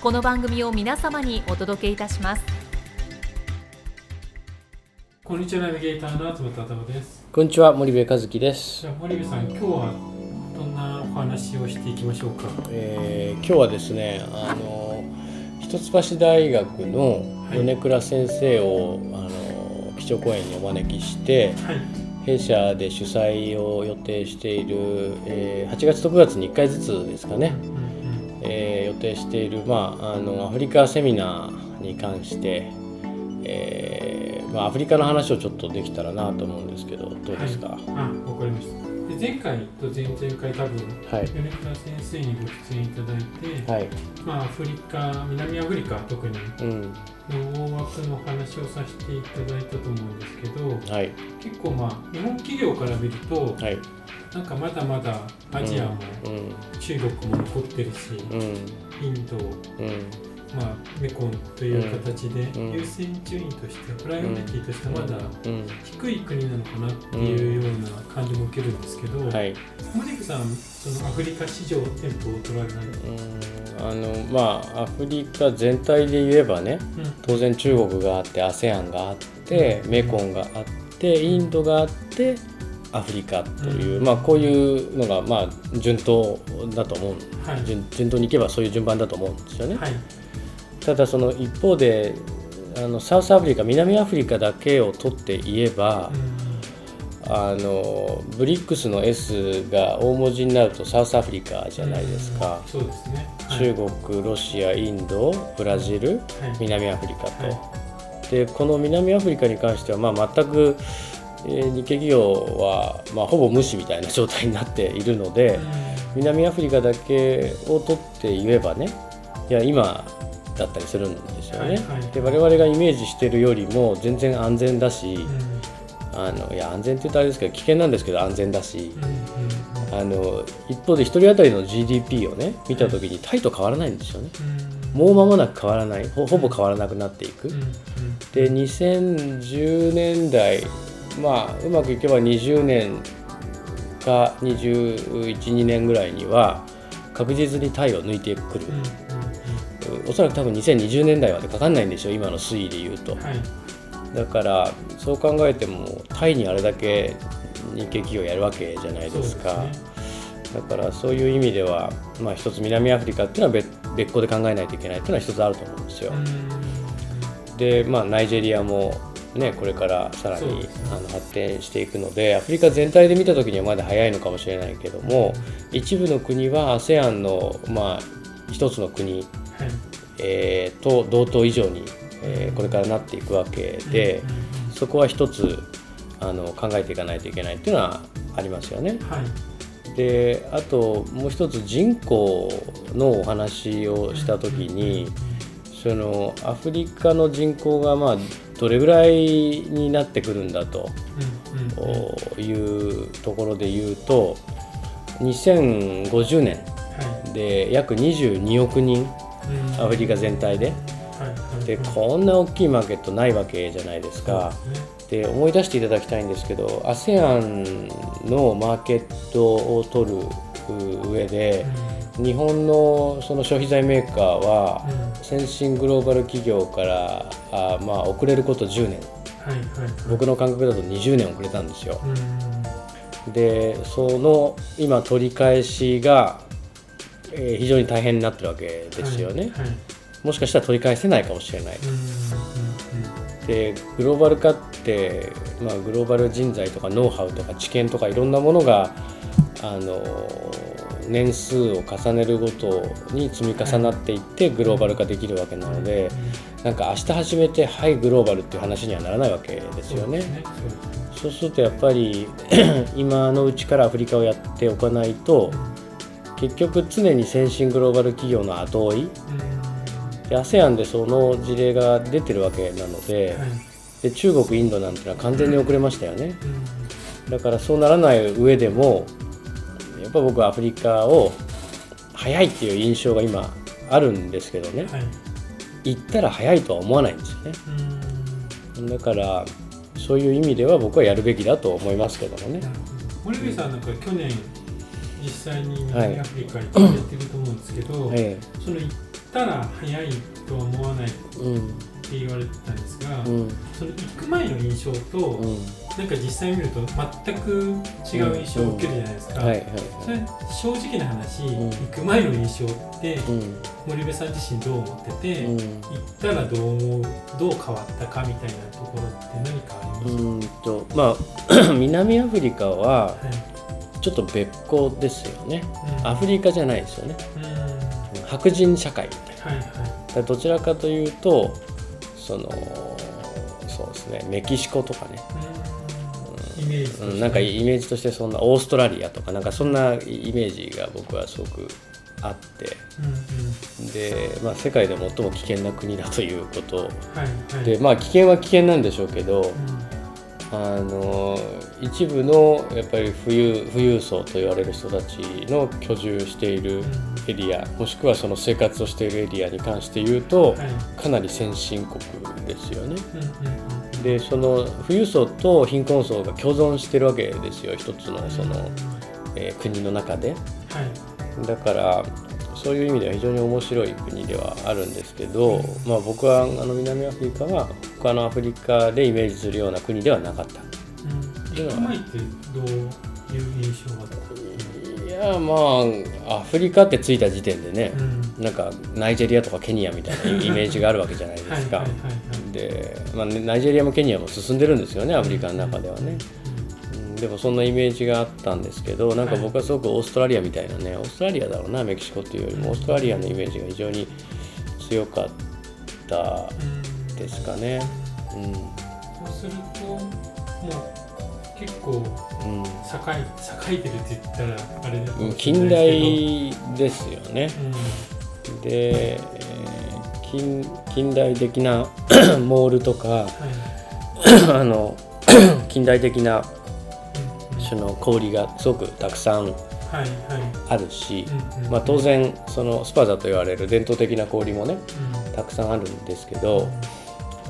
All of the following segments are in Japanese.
この番組を皆様にお届けいたします。こんにちはナビゲーターの東忠夫です。こんにちは森部和樹です。じ、ゃあ森部さん今日はどんなお話をしていきましょうか？えー今日はですねあの一橋大学の米倉先生を、あの基調講演にお招きしてはい。弊社で主催を予定している、えー8月と9月に1回ずつですかね、うんうんえー予定している、まあ、あのアフリカセミナーに関して、えーまあ、アフリカの話をちょっとできたらなと思うんですけどどうですか、あわかりました。前回と前々回多分はい。米倉先生にご出演いただいて、はい。まあアフリカ南アフリカ特にうん。の大枠の話をさせていただいたと思うんですけどはい。結構まあ日本企業から見るとはい。なんかまだまだアジアもうん。中国も残ってるし、うん。インドうんまあ、メコンという形でうん。優先順位としてプライオリティとしてまだうん。低い国なのかなっていうような感じも受けるんですけど、はい。森部さんそのアフリカ市場店舗を取られない、うん。あのまあアフリカ全体で言えばね当然中国があって ASEAN があってメコンがあってインドがあってアフリカという、うん。まあこういうのがまあ順当だと思う。はい。順順当にいけばそういう順番だと思うんですよね。はいただその一方であのサウスアフリカ南アフリカだけを取って言えば、あのブリックスの S が大文字になるとサウスアフリカじゃないですか。うん、そうですね、はい。中国ロシアインドブラジルはい。南アフリカと、はでこの南アフリカに関しては、まあ、全く、えー日系企業は、まあ、ほぼ無視みたいな状態になっているので、南アフリカだけを取って言えばねいや今だったりするんですよね。はいはい。で我々がイメージしてるよりも全然安全だし、うん。あのいや安全って言うとあれですけど危険なんですけど安全だし、うんうんうん。あの一方で1人当たりの GDP をね見た時にタイと変わらないんですよね。うん。もう間もなく変わらない。ほほぼ変わらなくなっていく。で2010年代まあうまくいけば20年か212年ぐらいには確実にタイを抜いてくるおそらく多分2020年代までかかんないんでしょ今の推移で言うと。うんはい。だからそう考えてもタイにあれだけ日系企業やるわけじゃないですか。だからそういう意味ではまあ一つ南アフリカっていうのは別別個で考えないといけないっていうのは一つあると思うんですよ。でまあナイジェリアもねこれからさらにあの発展していくのでアフリカ全体で見た時にはまだ早いのかもしれないけども一部の国は ASEAN のまあ一つの国、はい えーと同等以上に、えーこれからなっていくわけでそこは一つあの考えていかないといけないっていうのはありますよね。はい。であともう一つ人口のお話をした時にそのアフリカの人口がまあどれぐらいになってくるんだといいうところで言うと2050年で約22億人うんアフリカ全体で。ではい。こんな大きいマーケットないわけじゃないですか。で思い出していただきたいんですけど ASEAN のマーケットを取る上で日本のその消費財メーカーはうん。先進グローバル企業からあまあ遅れること10年。はいはいはい。僕の感覚だと20年遅れたんですよ。うん。でその今取り返しが、えー非常に大変になってるわけですよね、はいはい。もしかしたら取り返せないかもしれない。でグローバル化って、まあ、グローバル人材とかノウハウとか知見とかいろんなものがあの年数を重ねるごとに積み重なっていってグローバル化できるわけなのでなんか明日始めてはいグローバルっていう話にはならないわけですよね。そうするとやっぱり 今のうちからアフリカをやっておかないと結局常に先進グローバル企業の後追い。で ASEAN でその事例が出てるわけなので,、で中国インドなんてのは完全に遅れましたよね。だからそうならない上でもやっぱ僕はアフリカを早いっていう印象が今あるんですけどね。行ったら早いとは思わないんですよね。だからそういう意味では僕はやるべきだと思いますけどもね。森部さんなんか去年実際にはい南アフリカ行ってやってると思うんですけど、えその行ったら早いとは思わないって言われてたんですが、うん。その行く前の印象と、うん。なんか実際見ると全く違う印象を受けるじゃないですか、はいはいそれ正直な話、ん。行く前の印象ってうん。森部さん自身どう思ってて、うん。行ったらどう思うどう変わったかみたいなところって何かありますか、うんとまあ 南アフリカははいちょっと別個ですよね。うん。アフリカじゃないですよね。うん。はい白人社会みたいな。はいだからどちらかというとそのそうですね。メキシコとかね、うん、なんかイメージとしてそんなオーストラリアとかなんかそんなイメージが僕はすごくあって。うんうん。で、まあ、世界で最も危険な国だということ。はいはい。でまあ危険は危険なんでしょうけどうんあの一部のやっぱり富裕富裕層と言われる人たちの居住しているエリアもしくはその生活をしているエリアに関して言うとはい。かなり先進国ですよね。でその富裕層と貧困層が共存してるわけですよ一つのその、えー国の中で。はい。だからそういう意味では非常に面白い国ではあるんですけど、まあ、僕はあの南アフリカは他のアフリカでイメージするような国ではなかった。うん前ってどういう印象があったいやまあアフリカって着いた時点でね、うんなんかナイジェリアとかケニアみたいなイメージがあるわけじゃないですか。で、まあね、ナイジェリアもケニアも進んでるんですよねアフリカの中ではね。うんでもそんなイメージがあったんですけどなんか僕はすごくオーストラリアみたいなねオーストラリアだろうなメキシコっていうよりもオーストラリアのイメージが非常に強かったうんですかね。うん。そうするともう結構うん。栄えてるって言ったらあれだうん近代ですよね。うん。で、えー近近代的な モールとかはい。あの 近代的なうんその小売りがすごくたくさんあるし、まあ、当然そのスパザと言われる伝統的な小売りもねうん。たくさんあるんですけど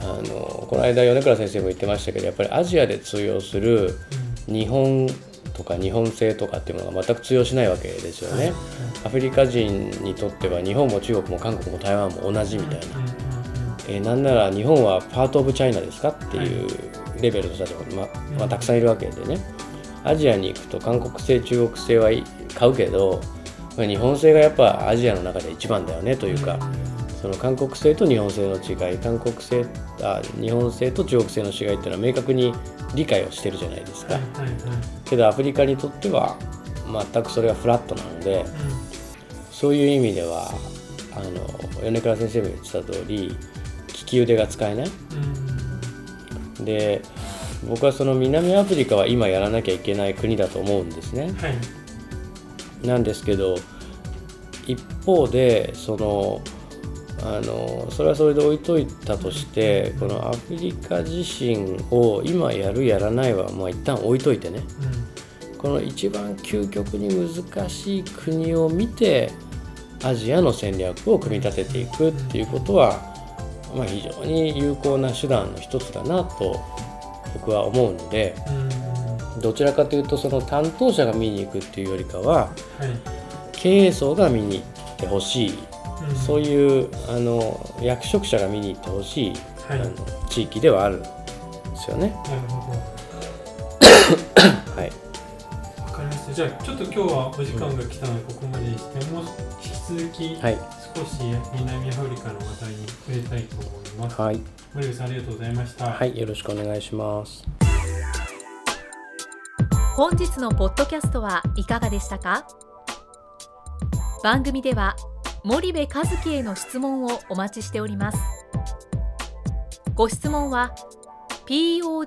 あのこの間米倉先生も言ってましたけどやっぱりアジアで通用する日本とか日本製とかっていうものが全く通用しないわけですよね。アフリカ人にとっては日本も中国も韓国も台湾も同じみたいな、えーなんなら日本はパート・オブ・チャイナですかっていうレベルの人たちも、ままあ、たくさんいるわけでねアジアに行くと韓国製中国製はい買うけどまあ日本製がやっぱアジアの中で一番だよねというか、その韓国製と日本製の違い韓国製あ日本製と中国製の違いっていうのは明確に理解をしてるじゃないですか、はいはいはい。けどアフリカにとっては全くそれがフラットなのでそういう意味ではあの米倉先生も言ってた通り利き腕が使えない。うん。で僕はその南アフリカは今やらなきゃいけない国だと思うんですね。はい。なんですけど一方でそのあのそれはそれで置いといたとしてこのアフリカ自身を今やるやらないはまあ一旦置いといてね。この一番究極に難しい国を見てアジアの戦略を組み立てていくっていうことは、まあ、非常に有効な手段の一つだなと僕は思うのでうん。どちらかというとその担当者が見に行くっていうよりかははい。経営層が見に行ってほしい。うん。そういうあの役職者が見に行ってほしい、はい。あの地域ではあるんですよね。なるほど。はい、わかりますした。じゃあちょっと今日はお時間が来たのでここまでにして、もう引き続きはい少し南アフリカの話題に触れたいと思います。はい、森部さんありがとうございました。はい、よろしくお願いします本日のポッドキャストはいかがでしたか？番組では森部和樹への質問をお待ちしておりますご質問は podcast